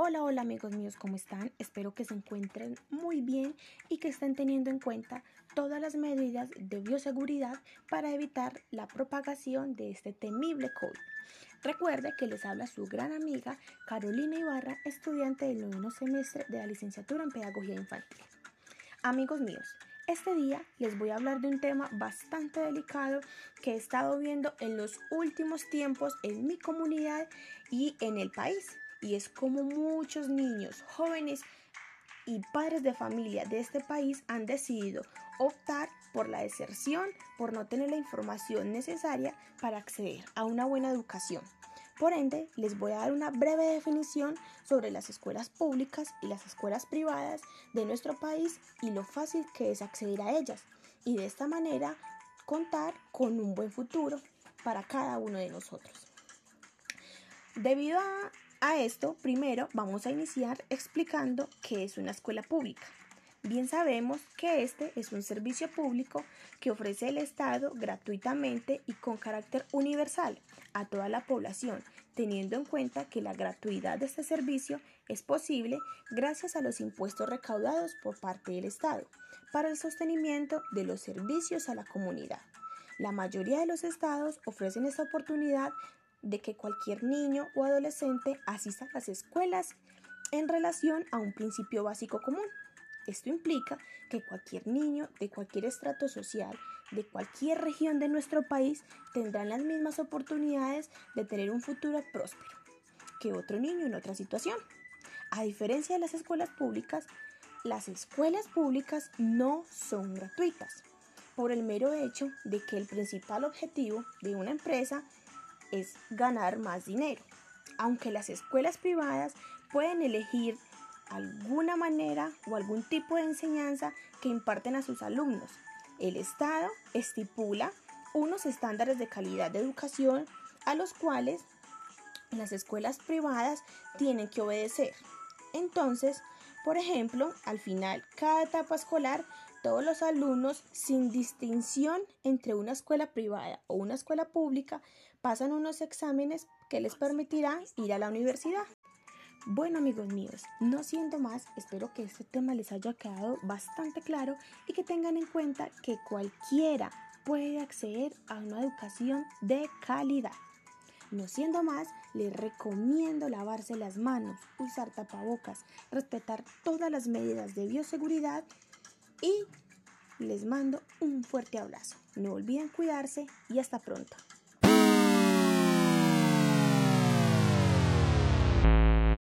Hola, hola amigos míos, ¿cómo están? Espero que se encuentren muy bien y que estén teniendo en cuenta todas las medidas de bioseguridad para evitar la propagación de este temible COVID. Recuerde que les habla su gran amiga Carolina Ibarra, estudiante del noveno semestre de la licenciatura en Pedagogía Infantil. Amigos míos, este día les voy a hablar de un tema bastante delicado que he estado viendo en los últimos tiempos en mi comunidad y en el país y es como muchos niños, jóvenes y padres de familia de este país han decidido optar por la deserción, por no tener la información necesaria para acceder a una buena educación. Por ende, les voy a dar una breve definición sobre las escuelas públicas y las escuelas privadas de nuestro país y lo fácil que es acceder a ellas y de esta manera contar con un buen futuro para cada uno de nosotros. Debido a a esto, primero vamos a iniciar explicando qué es una escuela pública. Bien sabemos que este es un servicio público que ofrece el Estado gratuitamente y con carácter universal a toda la población, teniendo en cuenta que la gratuidad de este servicio es posible gracias a los impuestos recaudados por parte del Estado para el sostenimiento de los servicios a la comunidad. La mayoría de los estados ofrecen esta oportunidad de que cualquier niño o adolescente asista a las escuelas en relación a un principio básico común. Esto implica que cualquier niño de cualquier estrato social, de cualquier región de nuestro país, tendrán las mismas oportunidades de tener un futuro próspero que otro niño en otra situación. A diferencia de las escuelas públicas, las escuelas públicas no son gratuitas, por el mero hecho de que el principal objetivo de una empresa es ganar más dinero. Aunque las escuelas privadas pueden elegir alguna manera o algún tipo de enseñanza que imparten a sus alumnos, el Estado estipula unos estándares de calidad de educación a los cuales las escuelas privadas tienen que obedecer. Entonces, por ejemplo, al final, cada etapa escolar todos los alumnos, sin distinción entre una escuela privada o una escuela pública, pasan unos exámenes que les permitirán ir a la universidad. Bueno amigos míos, no siendo más, espero que este tema les haya quedado bastante claro y que tengan en cuenta que cualquiera puede acceder a una educación de calidad. No siendo más, les recomiendo lavarse las manos, usar tapabocas, respetar todas las medidas de bioseguridad y les mando un fuerte abrazo. No olviden cuidarse y hasta pronto.